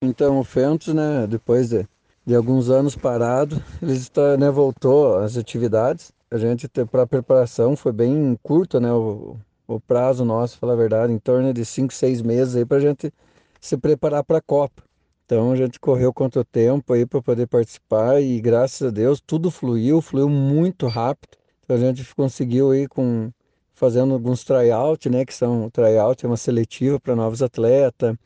Então, o Fentos, né, depois de, de alguns anos parado, eles está, né, voltou às atividades. A gente, para preparação, foi bem curta, né, o, o prazo nosso, falar a verdade, em torno de 5, 6 meses aí para a gente se preparar para a Copa. Então, a gente correu quanto tempo aí para poder participar e, graças a Deus, tudo fluiu, fluiu muito rápido. Então, a gente conseguiu aí com fazendo alguns tryout, né, que são tryout é uma seletiva para novos atletas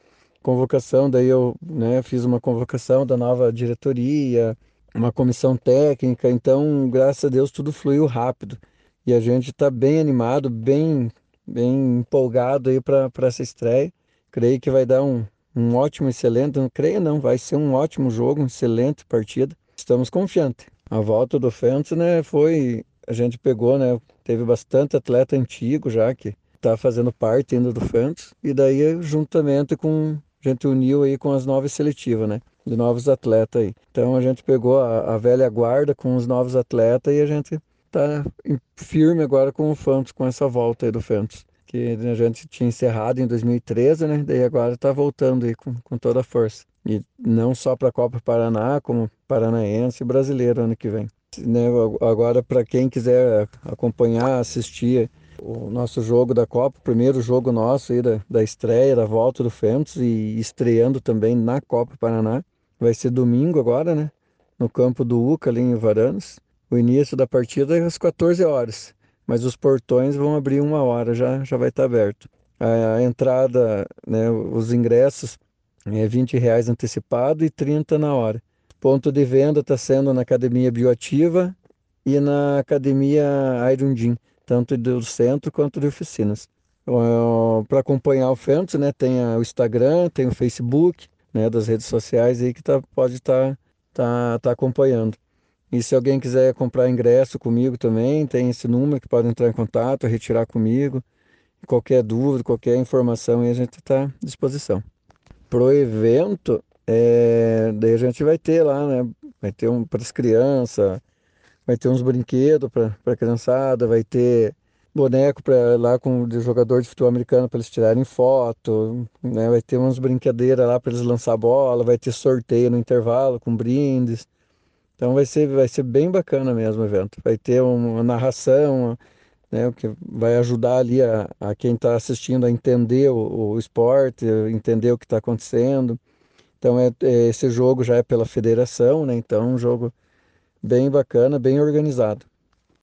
convocação, daí eu né, fiz uma convocação da nova diretoria, uma comissão técnica, então, graças a Deus, tudo fluiu rápido. E a gente está bem animado, bem, bem empolgado aí para essa estreia. Creio que vai dar um, um ótimo, excelente, não creio não, vai ser um ótimo jogo, excelente partida. Estamos confiantes. A volta do Fentes, né, foi, a gente pegou, né, teve bastante atleta antigo já que está fazendo parte ainda do Fentes, e daí juntamente com a gente uniu aí com as novas seletivas, né? De novos atletas aí. Então a gente pegou a, a velha guarda com os novos atletas e a gente tá firme agora com o Fantos, com essa volta aí do Fantos. Que a gente tinha encerrado em 2013, né? Daí agora tá voltando aí com, com toda a força. E não só para a Copa Paraná, como paranaense e brasileiro ano que vem. Né? Agora, para quem quiser acompanhar, assistir o nosso jogo da Copa, o primeiro jogo nosso aí da, da estreia, da volta do Fentos e estreando também na Copa Paraná. Vai ser domingo agora, né? No campo do UCA, ali em Varanos. O início da partida é às 14 horas, mas os portões vão abrir uma hora, já, já vai estar aberto. A, a entrada, né, os ingressos é 20 reais antecipado e 30 na hora. Ponto de venda está sendo na Academia Bioativa e na Academia Irundim tanto do centro quanto de oficinas. Para acompanhar o Fênix, né, tem o Instagram, tem o Facebook, né, das redes sociais aí que tá, pode estar tá, tá, tá acompanhando. E se alguém quiser comprar ingresso comigo também, tem esse número que pode entrar em contato, retirar comigo. Qualquer dúvida, qualquer informação, aí a gente está à disposição. Pro evento, é, daí a gente vai ter lá, né? Vai ter um para as crianças, vai ter uns brinquedos para a criançada, vai ter boneco para lá com de jogador de futebol americano para eles tirarem foto, né? Vai ter umas brincadeiras lá para eles lançar bola, vai ter sorteio no intervalo com brindes. Então vai ser vai ser bem bacana mesmo o evento. Vai ter uma narração, né, que vai ajudar ali a, a quem está assistindo a entender o, o esporte, entender o que está acontecendo. Então é, é, esse jogo já é pela federação, né? Então é um jogo bem bacana, bem organizado.